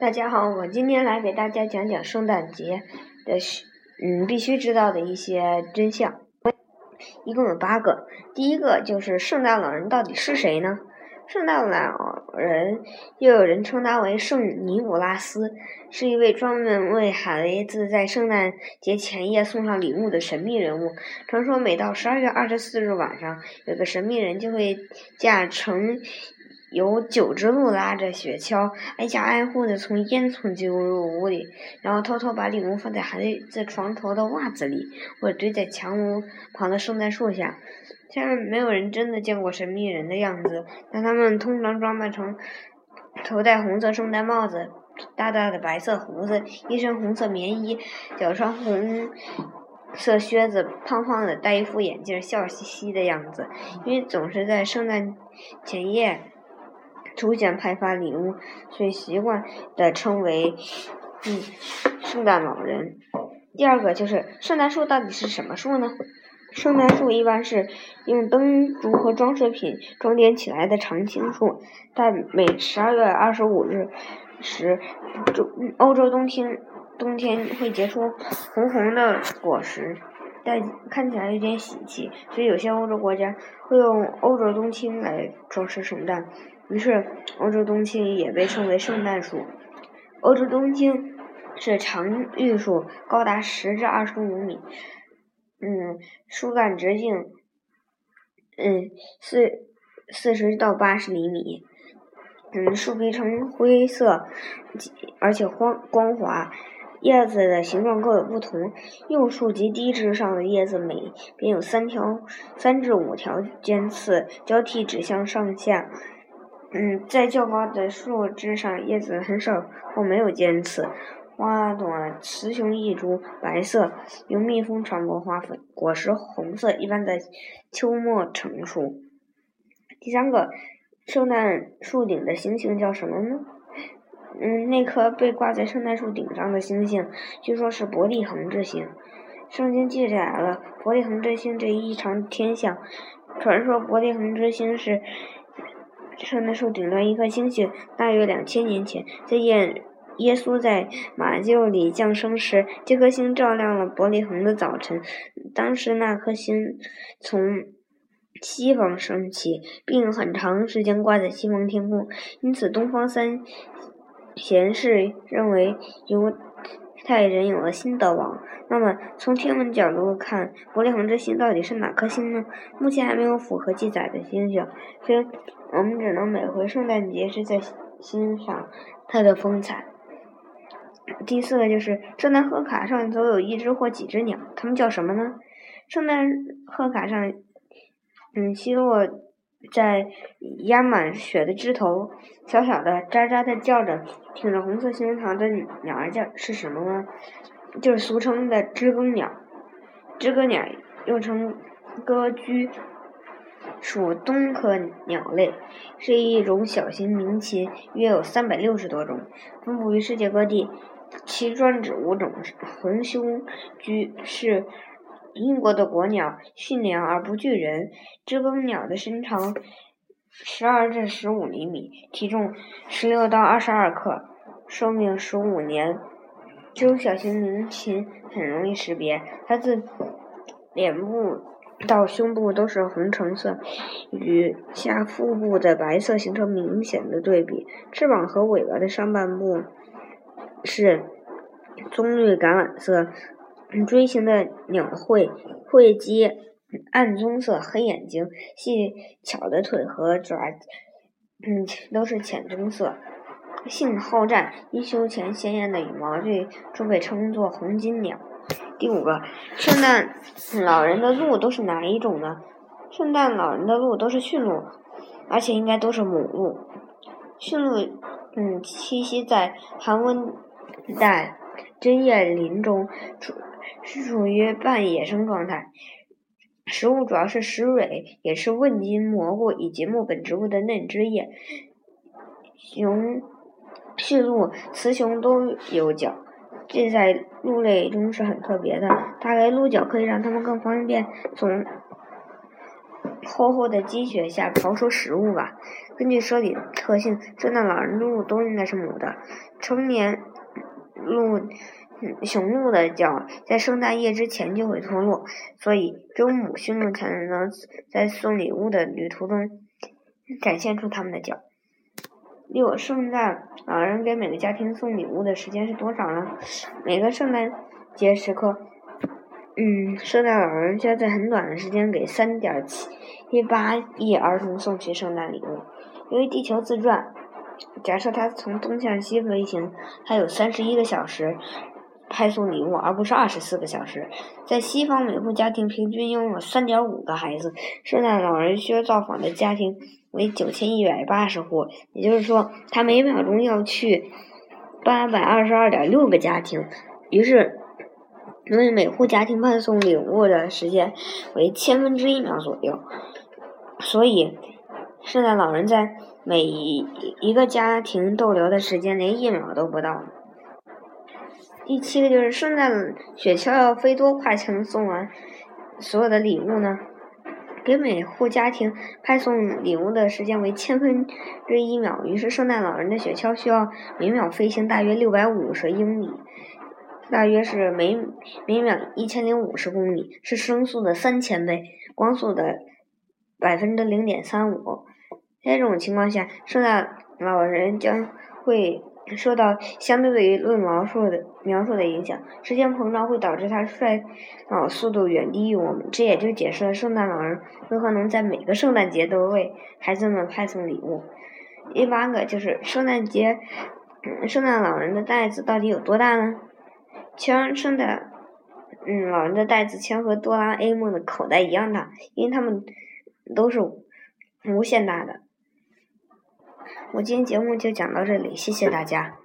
大家好，我今天来给大家讲讲圣诞节的需，嗯，必须知道的一些真相。一共有八个。第一个就是圣诞老人到底是谁呢？圣诞老人又有人称他为圣尼古拉斯，是一位专门为孩子在圣诞节前夜送上礼物的神秘人物。传说每到十二月二十四日晚上，有个神秘人就会驾乘。有九只鹿拉着雪橇，挨家挨户的从烟囱进入屋里，然后偷偷把礼物放在孩子床头的袜子里，或者堆在墙屋旁的圣诞树下。虽然没有人真的见过神秘人的样子，但他们通常装扮成头戴红色圣诞帽子、大大的白色胡子、一身红色棉衣、脚穿红色靴子、胖胖的戴一副眼镜、笑嘻嘻的样子，因为总是在圣诞前夜。出现派发礼物，所以习惯的称为嗯圣诞老人。第二个就是圣诞树到底是什么树呢？圣诞树一般是用灯烛和装饰品装点起来的常青树，在每十二月二十五日时，中欧洲冬天冬天会结出红红的果实，但看起来有点喜气，所以有些欧洲国家会用欧洲冬青来装饰圣诞。于是，欧洲冬青也被称为圣诞树。欧洲冬青是常绿树，高达十至二十五米，嗯，树干直径，嗯，四四十到八十厘米，嗯，树皮呈灰色，而且光光滑，叶子的形状各有不同。幼树及低枝上的叶子每边有三条、三至五条尖刺，交替指向上下。嗯，在较高的树枝上，叶子很少或没有尖刺。花朵雌雄异株，白色，由蜜蜂传播花粉。果实红色，一般在秋末成熟。第三个，圣诞树顶的星星叫什么呢？嗯，那颗被挂在圣诞树顶上的星星，据说是伯利恒之星。圣经记载了伯利恒之星这一异常天象。传说伯利恒之星是。圣诞树顶端一颗星星，大约两千年前，在耶耶稣在马厩里降生时，这颗星照亮了伯利恒的早晨。当时那颗星从西方升起，并很长时间挂在西方天空，因此东方三贤士认为犹太人有了新的王。那么，从天文角度看，伯利恒之星到底是哪颗星呢？目前还没有符合记载的星星，所以。我们只能每回圣诞节是在欣赏它的风采。第四个就是圣诞贺卡上总有一只或几只鸟，它们叫什么呢？圣诞贺卡上，嗯，希洛在压满雪的枝头，小小的、喳喳的叫着，挺着红色胸膛的鸟儿叫是什么呢？就是俗称的知更鸟。知更鸟又称歌居。属冬科鸟类，是一种小型鸣禽，约有三百六十多种，分布于世界各地。其专指五种红胸居是英国的国鸟，驯良而不惧人。知更鸟的身长十二至十五厘米，体重十六到二十二克，寿命十五年。这种小型鸣禽很容易识别，它的脸部。到胸部都是红橙色，与下腹部的白色形成明显的对比。翅膀和尾巴的上半部是棕绿橄榄色，锥形的鸟喙，喙基暗棕色，黑眼睛，细巧的腿和爪，嗯，都是浅棕色。性好战，一休前鲜艳的羽毛最初被称作红金鸟。第五个，圣诞老人的鹿都是哪一种呢？圣诞老人的鹿都是驯鹿，而且应该都是母鹿。驯鹿，嗯，栖息在寒温带针叶林中，是属于半野生状态。食物主要是石蕊，也是问金蘑菇以及木本植物的嫩枝叶。雄驯鹿、雌雄都有角。这在鹿类中是很特别的。大概鹿角可以让它们更方便从厚厚的积雪下刨出食物吧。根据生理特性，圣诞老人鹿都应该是母的。成年鹿、雄鹿的角在圣诞夜之前就会脱落，所以只有母驯鹿才能在送礼物的旅途中展现出它们的角。六、圣诞老人给每个家庭送礼物的时间是多少呢？每个圣诞节时刻。嗯，圣诞老人需要在很短的时间给三点七一八亿儿童送去圣诞礼物。由于地球自转，假设他从东向西飞行，还有三十一个小时派送礼物，而不是二十四个小时。在西方，每户家庭平均拥有三点五个孩子，圣诞老人需要造访的家庭为九千一百八十户，也就是说，他每秒钟要去八百二十二点六个家庭。于是。因为每户家庭派送礼物的时间为千分之一秒左右，所以圣诞老人在每一个家庭逗留的时间连一秒都不到。第七个就是圣诞雪橇要飞多快才能送完所有的礼物呢？给每户家庭派送礼物的时间为千分之一秒，于是圣诞老人的雪橇需要每秒飞行大约六百五十英里。大约是每每秒一千零五十公里，是声速的三千倍，光速的百分之零点三五。在这种情况下，圣诞老人将会受到相对于论描述的描述的影响。时间膨胀会导致他衰老速度远低于我们，这也就解释了圣诞老人为何能在每个圣诞节都为孩子们派送礼物。第八个就是圣诞节，圣诞老人的袋子到底有多大呢？全圣诞，嗯，老人的袋子全和哆啦 A 梦的口袋一样大，因为他们都是无限大的。我今天节目就讲到这里，谢谢大家。